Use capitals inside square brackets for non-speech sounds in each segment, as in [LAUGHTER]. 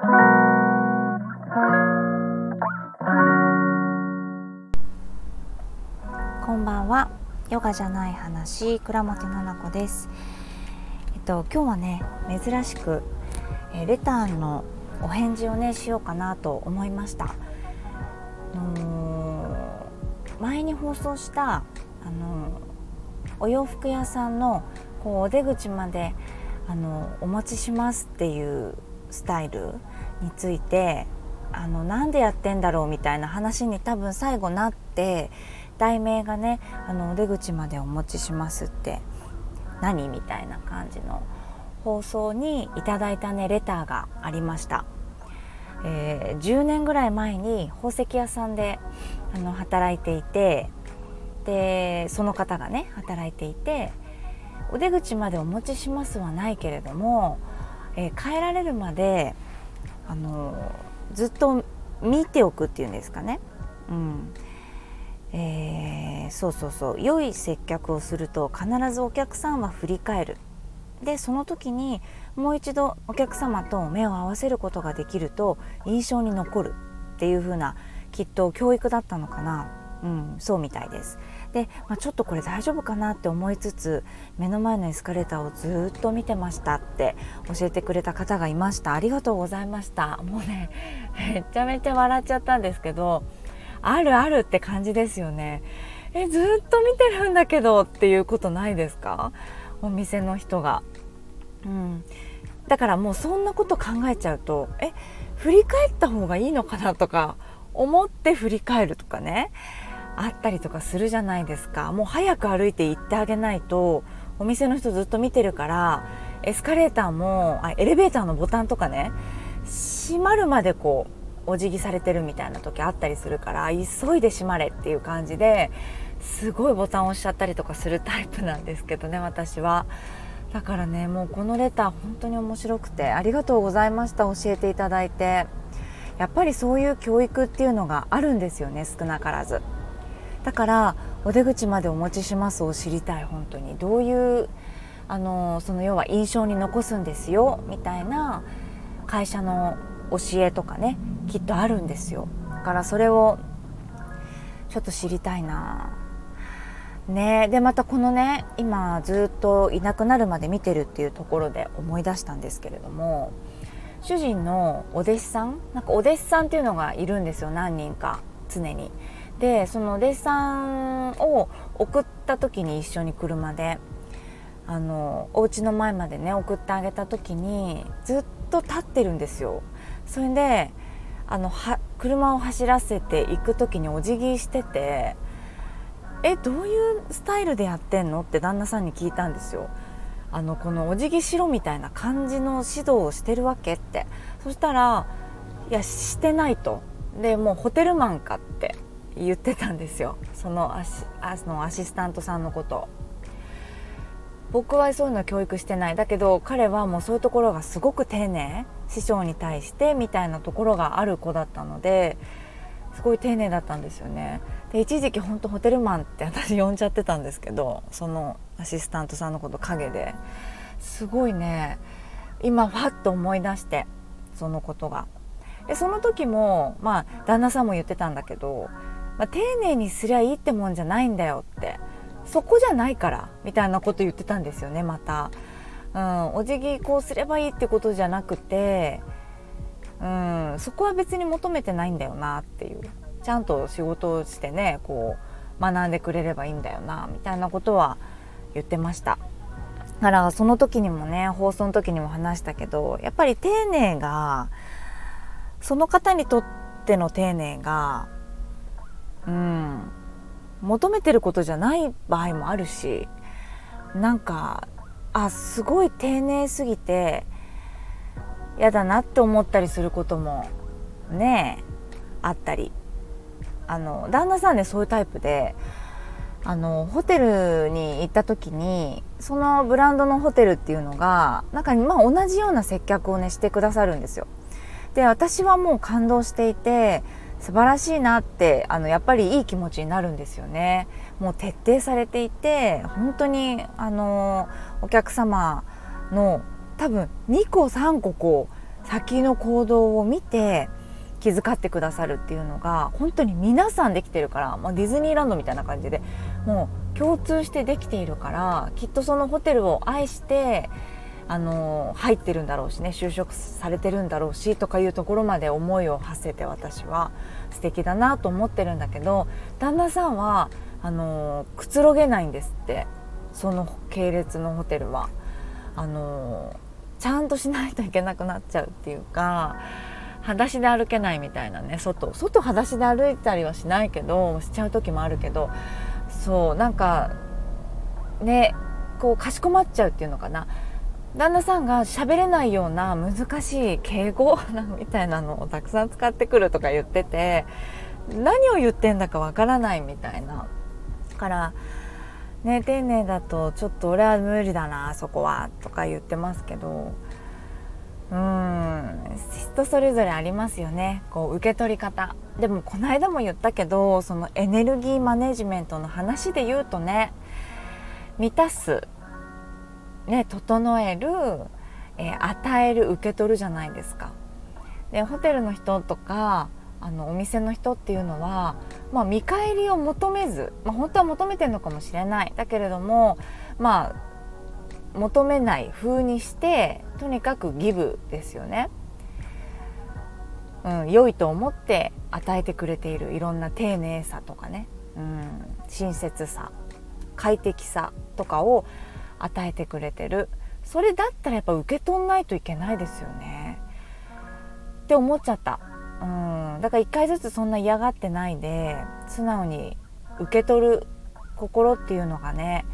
こんばんは。ヨガじゃない話倉本奈々子です。えっと今日はね珍しくえレターのお返事をねしようかなと思いました、の、前に放送したあのお洋服屋さんのこうお出口まであのお持ちしますっていうスタイルについてあのなんでやってんだろうみたいな話に多分最後なって題名がねあのお出口までお持ちしますって何みたいな感じの放送にいただいたねレターがありました、えー、10年ぐらい前に宝石屋さんであの働いていてでその方がね働いていてお出口までお持ちしますはないけれども、えー、帰られるまであのずっと見ておくっていうんですかね、うん。えー、そうそうそう。良い接客をすると必ずお客さんは振り返る。でその時にもう一度お客様と目を合わせることができると印象に残るっていう風なきっと教育だったのかな、うん、そうみたいです。で、まあ、ちょっとこれ大丈夫かなって思いつつ目の前のエスカレーターをずっと見てましたって教えてくれた方がいました。ありがとうございました。もうね [LAUGHS] めちゃめちゃ笑っちゃったんですけどあるあるって感じですよね。えずっと見てるんだけどっていうことないですか？お店の人が。うん。だからもうそんなこと考えちゃうとえ振り返った方がいいのかなとか思って振り返るとかね。あったりとかするじゃないですか。もう早く歩いて行ってあげないとお店の人ずっと見てるからエスカレーターもあエレベーターのボタンとかね閉まるまでこうお辞儀されてるみたいな時あったりするから急いで閉まれっていう感じですごいボタンを押しちゃったりとかするタイプなんですけどね私は。だからねもうこのレター本当に面白くてありがとうございました教えていただいて。やっぱりそういう教育っていうのがあるんですよね少なからず。だからお出口までお持ちしますを知りたい本当に。どういうあのその要は印象に残すんですよみたいな会社の教えとかねきっとあるんですよ。だからそれをちょっと知りたいな。ねでまたこのね今ずっといなくなるまで見てるっていうところで思い出したんですけれども主人のお弟子さんなんかお弟子さんっていうのがいるんですよ何人か常に。でそのお弟子さんを送った時に一緒に車であのお家の前までね送ってあげた時にずっと立ってるんですよ。それであのは車を走らせて行く時にお辞儀してて「えどういうスタイルでやってんの?」って旦那さんに聞いたんですよ。あのこのお辞儀しろみたいな感じの指導をしてるわけってそしたら「いやしてない」と。でもうホテルマンかって言ってたんですよ。そのアシあのアシスタントさんのこと。僕はそういうの教育してない。だけど彼はもうそういうところがすごく丁寧。師匠に対してみたいなところがある子だったのですごい丁寧だったんですよね。で一時期本当ホテルマンって私呼んじゃってたんですけどそのアシスタントさんのこと陰で。すごいね。今ファッと思い出してそのことが。でその時もまあ旦那さんも言ってたんだけどまあ、丁寧にすりゃいいってもんじゃないんだよって。そこじゃないからみたいなこと言ってたんですよねまた、うん、お辞儀こうすればいいってことじゃなくて、うん、そこは別に求めてないんだよなっていう。ちゃんと仕事をしてねこう学んでくれればいいんだよなみたいなことは言ってました。だからその時にもね放送の時にも話したけどやっぱり丁寧がその方にとっての丁寧がうん求めてることじゃない場合もあるしなんかあすごい丁寧すぎて嫌だなって思ったりすることもねあったりあの旦那さんねそういうタイプであのホテルに行った時にそのブランドのホテルっていうのがなんかまあ同じような接客をねしてくださるんですよ。で私はもう感動していて素晴らしいなってあのやっぱりいい気持ちになるんですよね。もう徹底されていて本当にあのお客様の多分2個3個こう先の行動を見て気遣ってくださるっていうのが本当に皆さんできてるから、まあ、ディズニーランドみたいな感じでもう共通してできているからきっとそのホテルを愛してあの入ってるんだろうしね就職されてるんだろうしとかいうところまで思いを馳せて私は素敵だなと思ってるんだけど旦那さんはあのくつろげないんですってその系列のホテルは。あのちゃんとしないといけなくなっちゃうっていうか裸足で歩けないみたいなね外外裸足で歩いたりはしないけどしちゃう時もあるけどそうなんかねこうかしこまっちゃうっていうのかな旦那さんが喋れないような難しい敬語みたいなのをたくさん使ってくるとか言ってて何を言ってんだかわからないみたいな。からね丁寧だとちょっと俺は無理だなそこはとか言ってますけどうん人それぞれありますよね。こう受け取り方。でもこの間も言ったけどそのエネルギーマネジメントの話で言うとね満たす、ね、整える、えー、与える受け取るじゃないですか。でホテルの人とかあのお店の人っていうのは、まあ、見返りを求めず、まあ、本当は求めてるのかもしれないだけれどもまあ求めない風にしてとにかくギブですよね。うん、良いと思って与えてくれているいろんな丁寧さとかね、うん、親切さ快適さとかを与えてくれてる。それだったらやっぱ受け取んないといけないですよね。って思っちゃった、うん、だから一回ずつそんな嫌がってないで素直に受け取る心っていうのがね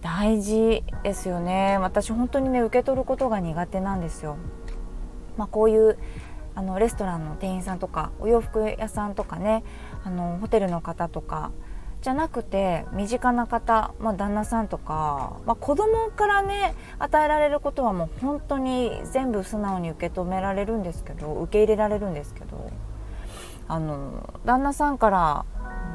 大事ですよね。私本当にね受け取ることが苦手なんですよ。まあ、こういうあのレストランの店員さんとかお洋服屋さんとかねあのホテルの方とかじゃなくて身近な方、まあ、旦那さんとか、まあ、子供からね与えられることはもう本当に全部素直に受け止められるんですけど受け入れられるんですけどあの旦那さんから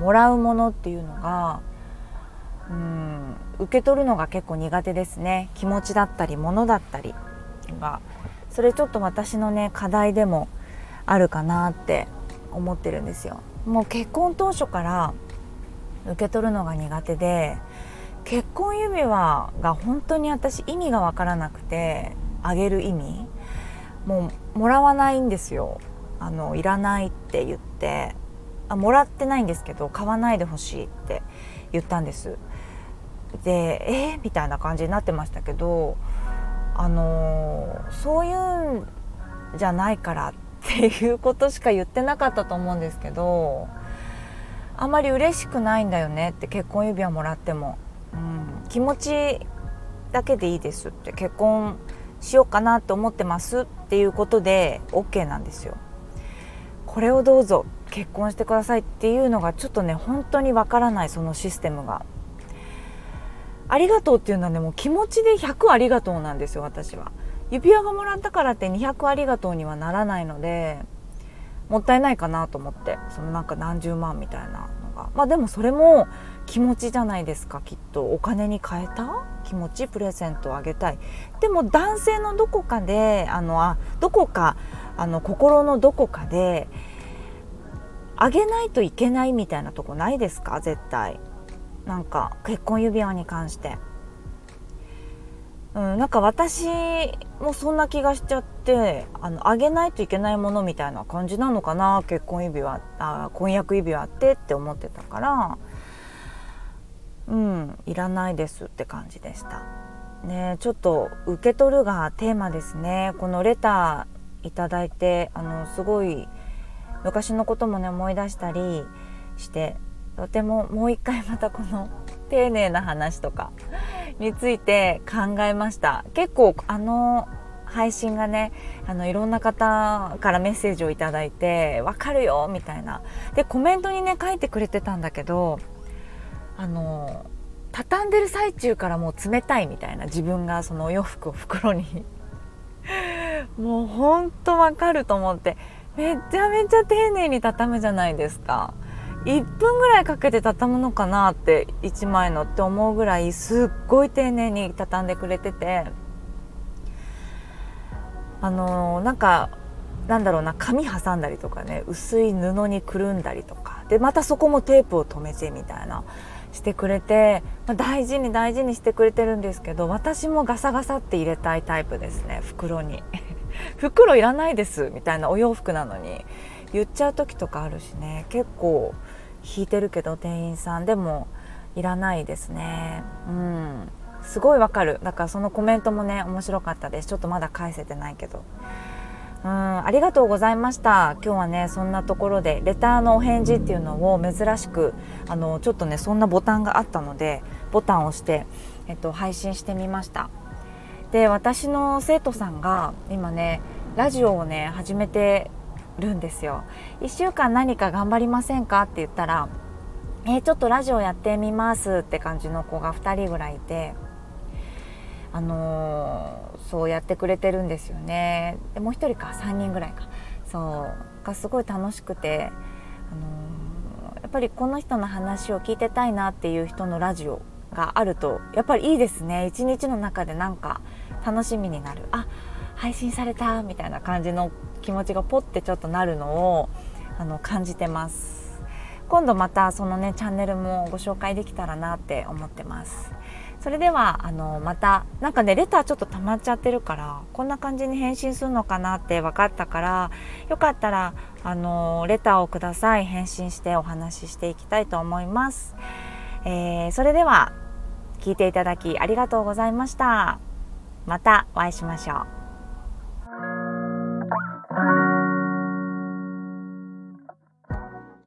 もらうものっていうのがうん受け取るのが結構苦手ですね。気持ちだったり物だったりが。それちょっと私のね課題でもあるかなって思ってるんですよ。もう結婚当初から受け取るのが苦手で結婚指輪が本当に私意味が分からなくてあげる意味もうもらわないんですよ。あのいらないって言ってあもらってないんですけど買わないでほしいって言ったんです。でえー、みたいな感じになってましたけどあのー、そういうんじゃないからっていうことしか言ってなかったと思うんですけどあまり嬉しくないんだよねって結婚指輪もらっても、うん、気持ちだけでいいですって結婚しようかなって思ってますっていうことで OK なんですよ。これをどうぞ結婚してくださいっていうのがちょっとね本当にわからないそのシステムが。ありがとうっていうのはねもう気持ちで100ありがとうなんですよ私は。指輪がもらったからって200ありがとうにはならないのでもったいないかなと思ってそのなんか何十万みたいなのが。まあでもそれも気持ちじゃないですかきっと。お金に変えた？気持ち？プレゼントをあげたい？でも男性のどこかであのあどこかあの心のどこかであげないといけないみたいなとこないですか？絶対。なんか結婚指輪に関して。うん、なんか私もそんな気がしちゃってあのあげないといけないものみたいな感じなのかな結婚指輪あ婚約指輪ってって思ってたからうんいらないですって感じでした。ねちょっと受け取るがテーマですね。このレターいただいてあのすごい昔のこともね思い出したりしてとてももう一回またこの丁寧な話とかについて考えました。結構あの配信がねあのいろんな方からメッセージを頂いて「わかるよ」みたいな。でコメントにね書いてくれてたんだけどあの畳んでる最中からもう冷たいみたいな自分がそのお洋服を袋に。[LAUGHS] もうほんとわかると思ってめちゃめちゃ丁寧に畳むじゃないですか。1分ぐらいかけて畳むのかなって1枚のって思うぐらいすっごい丁寧に畳んでくれてて。あのなんかなんだろうな紙挟んだりとかね薄い布にくるんだりとか。でまたそこもテープを留めてみたいなしてくれて、まあ、大事に大事にしてくれてるんですけど私もガサガサって入れたいタイプですね袋に。[LAUGHS] 袋いらないですみたいなお洋服なのに。言っちゃう時とかあるしね結構引いてるけど店員さん。でもいらないですね。うん。すごいわかる。だからそのコメントもね面白かったです。ちょっとまだ返せてないけど。うん。ありがとうございました。今日はねそんなところでレターのお返事っていうのを珍しくあのちょっとねそんなボタンがあったのでボタンを押して、えっと、配信してみました。で私の生徒さんが今ねラジオをね始めてるんですよ。1週間何か頑張りませんか？って言ったらえー、ちょっとラジオやってみますって感じの子が2人ぐらいいてあのー、そうやってくれてるんですよね。でもう1人か3人ぐらいか。そう。がすごい楽しくて、あのー、やっぱりこの人の話を聞いてたいなっていう人のラジオがあるとやっぱりいいですね。一日の中でなんか楽しみになるあ配信されたみたいな感じの気持ちがポッてちょっとなるのをあの感じてます。今度またそのねチャンネルもご紹介できたらなって思ってます。それではあのまたなんかねレターちょっと溜まっちゃってるからこんな感じに返信するのかなって分かったからよかったらあのレターをください。返信してお話ししていきたいと思います、えー、それでは聞いていただきありがとうございました。またお会いしましょう。